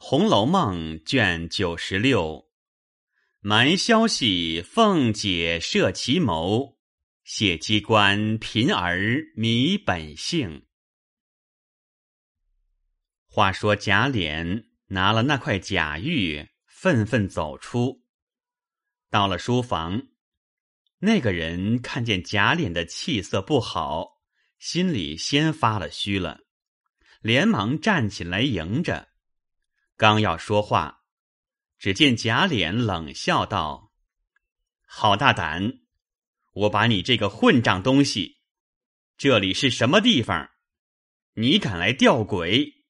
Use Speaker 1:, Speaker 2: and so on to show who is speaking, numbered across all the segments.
Speaker 1: 红楼梦》卷九十六，埋消息，凤姐设奇谋，谢机关，贫儿迷本性。话说贾琏拿了那块假玉，愤愤走出，到了书房。那个人看见贾琏的气色不好，心里先发了虚了，连忙站起来迎着。刚要说话，只见贾琏冷笑道：“好大胆！我把你这个混账东西，这里是什么地方？你敢来吊鬼？”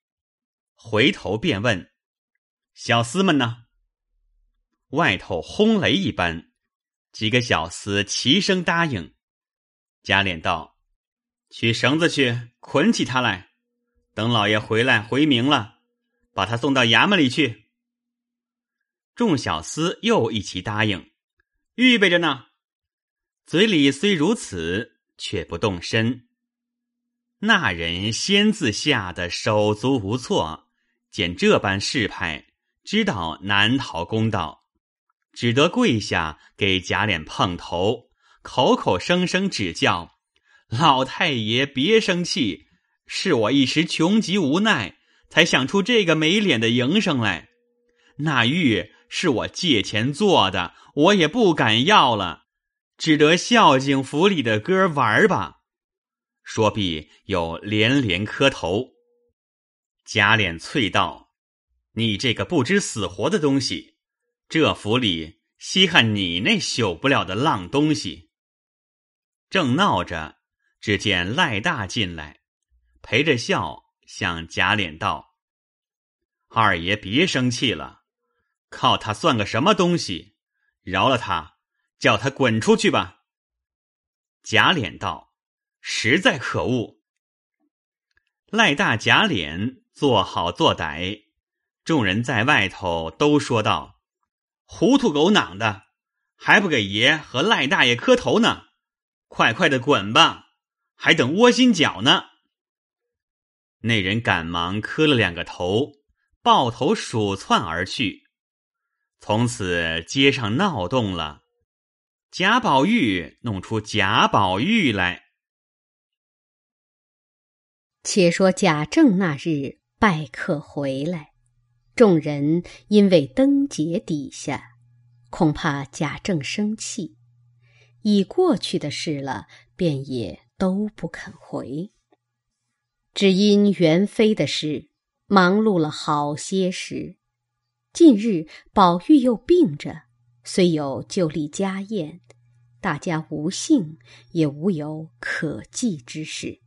Speaker 1: 回头便问：“小厮们呢？”外头轰雷一般，几个小厮齐声答应。贾琏道：“取绳子去，捆起他来，等老爷回来回明了，把他送到衙门里去。”众小厮又一齐答应，预备着呢。嘴里虽如此，却不动身。那人先自吓得手足无措。见这般势派，知道难逃公道，只得跪下给贾琏碰头，口口声声指教：“老太爷别生气，是我一时穷急无奈，才想出这个没脸的营生来。那玉是我借钱做的，我也不敢要了，只得孝敬府里的哥玩吧。”说毕，又连连磕头。贾琏啐道：“你这个不知死活的东西，这府里稀罕你那朽不了的浪东西。”正闹着，只见赖大进来，陪着笑向贾琏道：“二爷别生气了，靠他算个什么东西？饶了他，叫他滚出去吧。”贾琏道：“实在可恶。”赖大贾琏。做好做歹，众人在外头都说道：“糊涂狗囊的，还不给爷和赖大爷磕头呢！快快的滚吧，还等窝心脚呢。”那人赶忙磕了两个头，抱头鼠窜而去。从此街上闹动了，贾宝玉弄出贾宝玉来。
Speaker 2: 且说贾政那日。拜客回来，众人因为灯节底下，恐怕贾政生气，已过去的事了，便也都不肯回。只因元妃的事忙碌了好些时，近日宝玉又病着，虽有就例家宴，大家无幸，也无有可祭之事。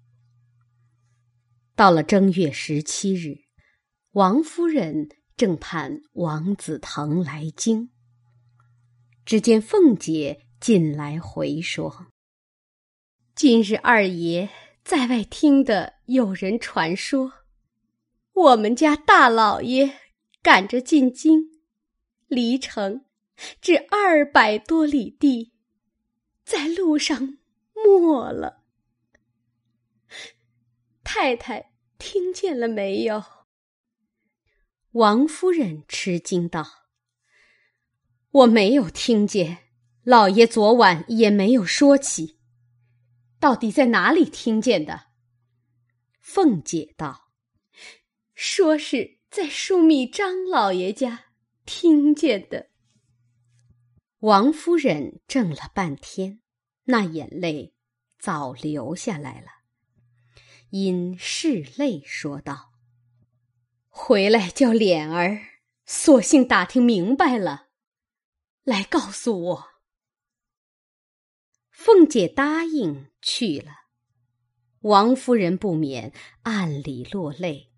Speaker 2: 到了正月十七日，王夫人正盼王子腾来京。只见凤姐进来回说：“今日二爷在外听得有人传说，我们家大老爷赶着进京，离城至二百多里地，在路上没了。太太。”听见了没有？王夫人吃惊道：“我没有听见，老爷昨晚也没有说起。到底在哪里听见的？”凤姐道：“说是在枢密张老爷家听见的。”王夫人怔了半天，那眼泪早流下来了。因拭泪说道：“回来叫脸儿，索性打听明白了，来告诉我。”凤姐答应去了。王夫人不免暗里落泪，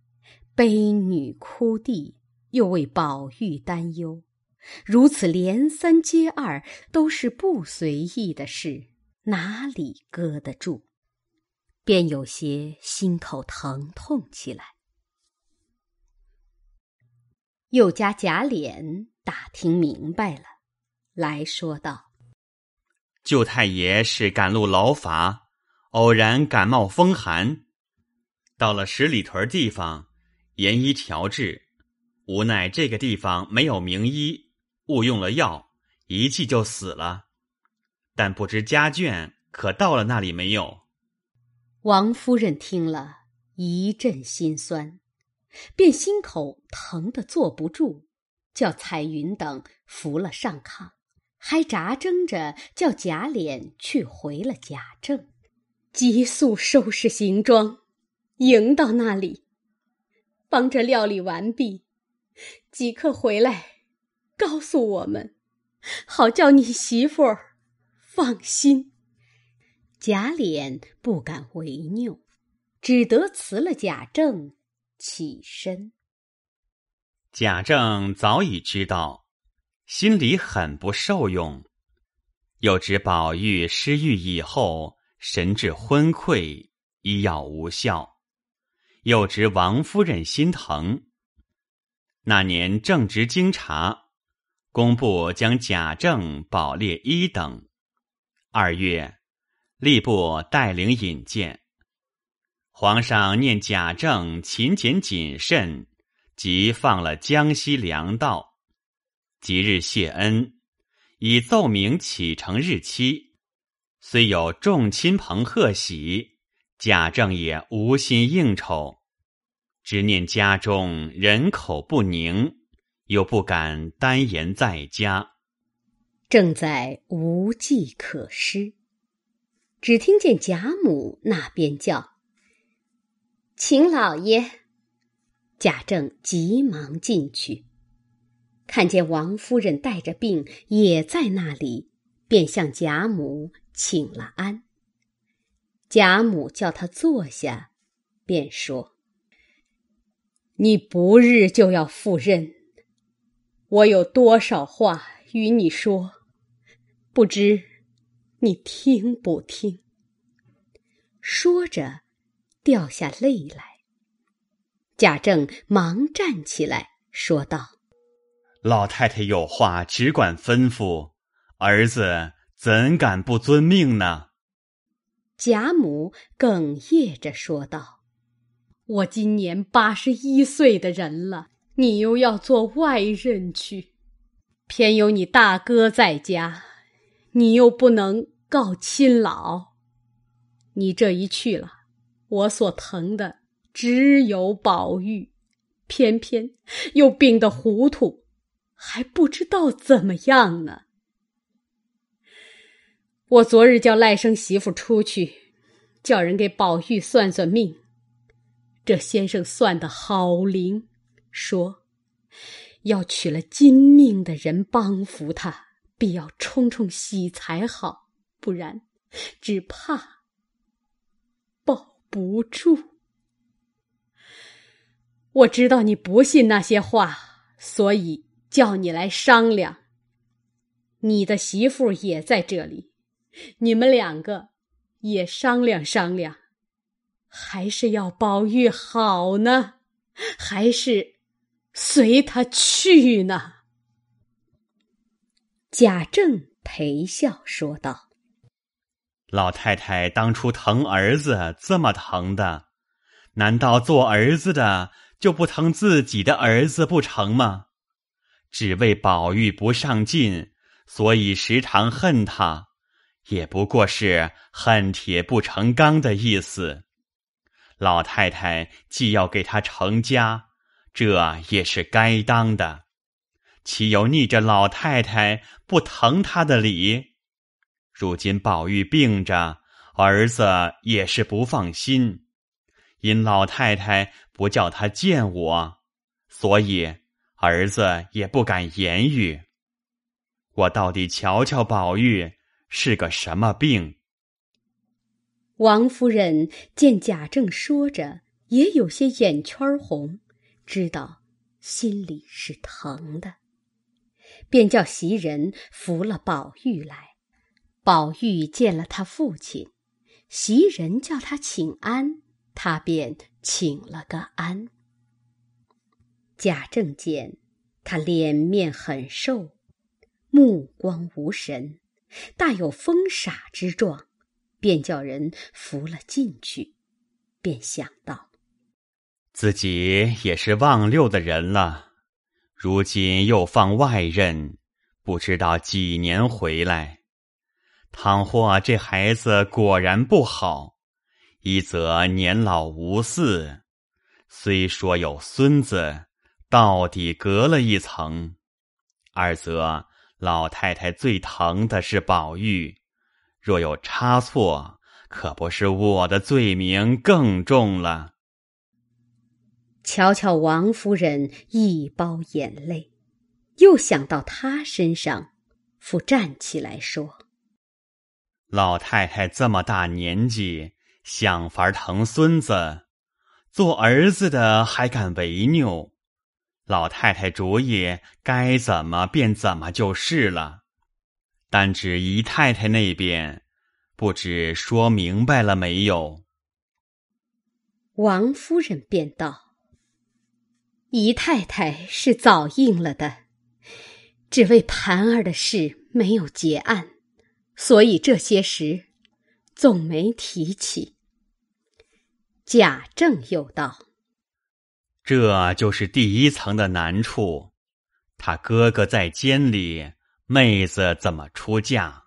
Speaker 2: 悲女哭弟，又为宝玉担忧。如此连三接二，都是不随意的事，哪里搁得住？便有些心口疼痛起来。又加贾琏打听明白了，来说道：“
Speaker 1: 舅太爷是赶路劳乏，偶然感冒风寒，到了十里屯地方，严医调治，无奈这个地方没有名医，误用了药，一剂就死了。但不知家眷可到了那里没有？
Speaker 2: 王夫人听了一阵心酸，便心口疼得坐不住，叫彩云等扶了上炕，还扎争着叫贾琏去回了贾政，急速收拾行装。迎到那里，帮着料理完毕，即刻回来，告诉我们，好叫你媳妇儿放心。贾琏不敢违拗，只得辞了贾政，起身。
Speaker 1: 贾政早已知道，心里很不受用，又知宝玉失愈以后神志昏聩，医药无效。又知王夫人心疼。那年正值京察，工部将贾政保列一等。二月，吏部带领引荐。皇上念贾政勤俭谨慎，即放了江西粮道。即日谢恩，以奏明启程日期。虽有众亲朋贺喜。贾政也无心应酬，只念家中人口不宁，又不敢单言在家，
Speaker 2: 正在无计可施。只听见贾母那边叫：“请老爷。”贾政急忙进去，看见王夫人带着病也在那里，便向贾母请了安。贾母叫他坐下，便说：“你不日就要赴任，我有多少话与你说，不知你听不听？”说着，掉下泪来。贾政忙站起来说道：“
Speaker 1: 老太太有话只管吩咐，儿子怎敢不遵命呢？”
Speaker 2: 贾母哽咽着说道：“我今年八十一岁的人了，你又要做外人去，偏有你大哥在家，你又不能告亲老。你这一去了，我所疼的只有宝玉，偏偏又病得糊涂，还不知道怎么样呢。”我昨日叫赖生媳妇出去，叫人给宝玉算算命。这先生算的好灵，说要娶了金命的人帮扶他，必要冲冲喜才好，不然只怕保不住。我知道你不信那些话，所以叫你来商量。你的媳妇也在这里。你们两个也商量商量，还是要宝玉好呢，还是随他去呢？贾政陪笑说道：“
Speaker 1: 老太太当初疼儿子这么疼的，难道做儿子的就不疼自己的儿子不成吗？只为宝玉不上进，所以时常恨他。”也不过是恨铁不成钢的意思。老太太既要给他成家，这也是该当的，岂有逆着老太太不疼他的理？如今宝玉病着，儿子也是不放心，因老太太不叫他见我，所以儿子也不敢言语。我到底瞧瞧宝玉。是个什么病？
Speaker 2: 王夫人见贾政说着，也有些眼圈红，知道心里是疼的，便叫袭人扶了宝玉来。宝玉见了他父亲，袭人叫他请安，他便请了个安。贾政见他脸面很瘦，目光无神。大有疯傻之状，便叫人扶了进去。便想到，
Speaker 1: 自己也是忘六的人了，如今又放外任，不知道几年回来。倘或这孩子果然不好，一则年老无嗣，虽说有孙子，到底隔了一层；二则老太太最疼的是宝玉，若有差错，可不是我的罪名更重了。
Speaker 2: 瞧瞧王夫人一包眼泪，又想到他身上，复站起来说。
Speaker 1: 老太太这么大年纪，想法疼孙子，做儿子的还敢违拗？老太太主意该怎么便怎么就是了。但只姨太太那边，不知说明白了没有？
Speaker 2: 王夫人便道：“姨太太是早应了的，只为盘儿的事没有结案。”所以这些时，总没提起。贾政又道：“
Speaker 1: 这就是第一层的难处。他哥哥在监里，妹子怎么出嫁？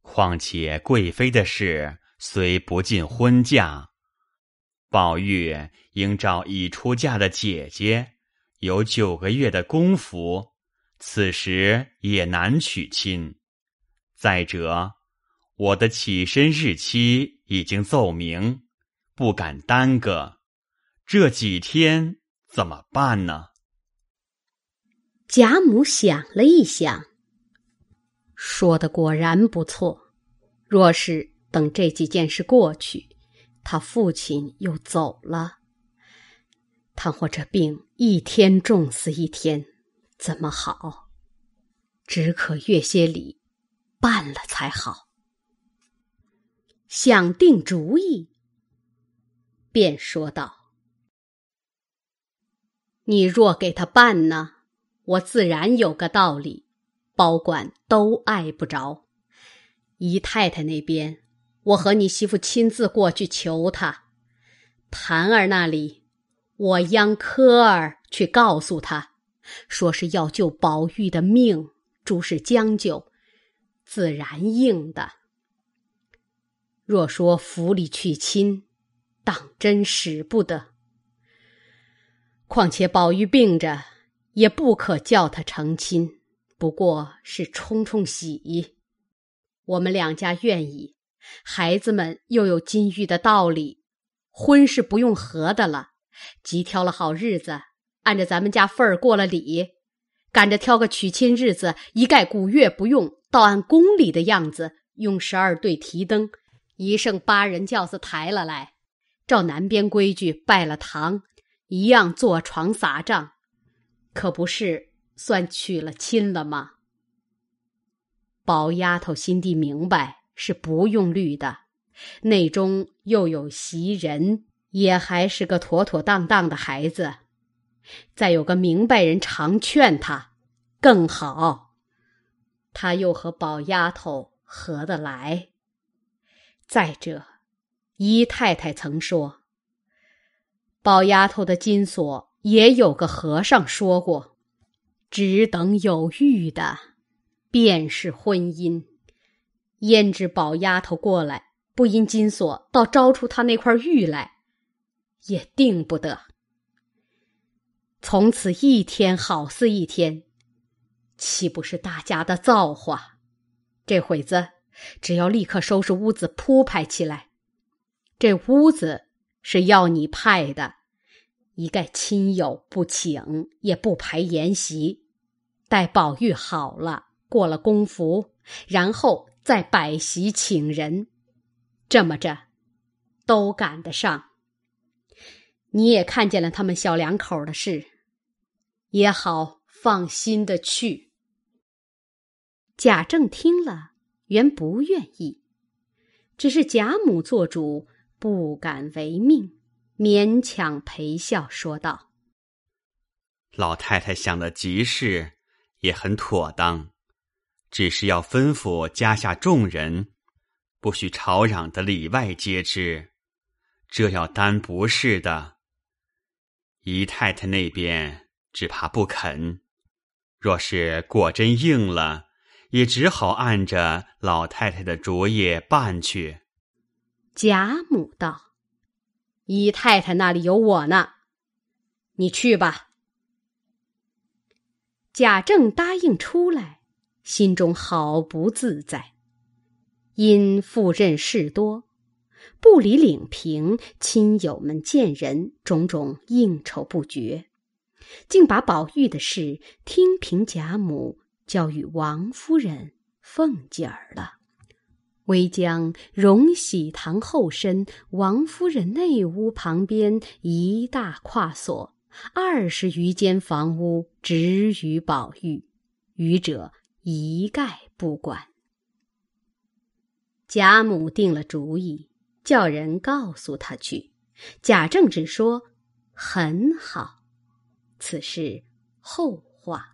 Speaker 1: 况且贵妃的事虽不进婚嫁，宝玉应照已出嫁的姐姐，有九个月的功夫，此时也难娶亲。”再者，我的起身日期已经奏明，不敢耽搁。这几天怎么办呢？
Speaker 2: 贾母想了一想，说的果然不错。若是等这几件事过去，他父亲又走了，倘或这病一天重似一天，怎么好？只可越些礼。办了才好。想定主意，便说道：“你若给他办呢，我自然有个道理，保管都碍不着。姨太太那边，我和你媳妇亲自过去求他；盘儿那里，我央科儿去告诉他，说是要救宝玉的命，诸事将就。”自然应的。若说府里娶亲，当真使不得。况且宝玉病着，也不可叫他成亲，不过是冲冲喜。我们两家愿意，孩子们又有金玉的道理，婚是不用合的了。即挑了好日子，按着咱们家份儿过了礼，赶着挑个娶亲日子，一概古月不用。倒按宫里的样子，用十二对提灯，一剩八人轿子抬了来，照南边规矩拜了堂，一样坐床撒帐，可不是算娶了亲了吗？宝丫头心地明白，是不用虑的，内中又有袭人，也还是个妥妥当当的孩子，再有个明白人常劝他，更好。他又和宝丫头合得来。再者，姨太太曾说，宝丫头的金锁也有个和尚说过，只等有玉的，便是婚姻。焉知宝丫头过来，不因金锁，倒招出她那块玉来，也定不得。从此一天好似一天。岂不是大家的造化？这会子只要立刻收拾屋子铺排起来。这屋子是要你派的，一概亲友不请，也不排筵席。待宝玉好了，过了公服，然后再摆席请人。这么着，都赶得上。你也看见了他们小两口的事，也好放心的去。贾政听了，原不愿意，只是贾母做主，不敢违命，勉强陪笑说道：“
Speaker 1: 老太太想的极是，也很妥当，只是要吩咐家下众人，不许吵嚷的里外皆知，这要担不是的。姨太太那边只怕不肯。若是果真应了，也只好按着老太太的主意办去。
Speaker 2: 贾母道：“姨太太那里有我呢，你去吧。”贾政答应出来，心中好不自在。因赴任事多，不理领平亲友们见人，种种应酬不绝，竟把宝玉的事听凭贾母交与王夫人、凤姐儿了。唯将荣禧堂后身、王夫人内屋旁边一大跨所二十余间房屋只与宝玉，余者一概不管。贾母定了主意，叫人告诉他去。贾政只说：“很好，此事后话。”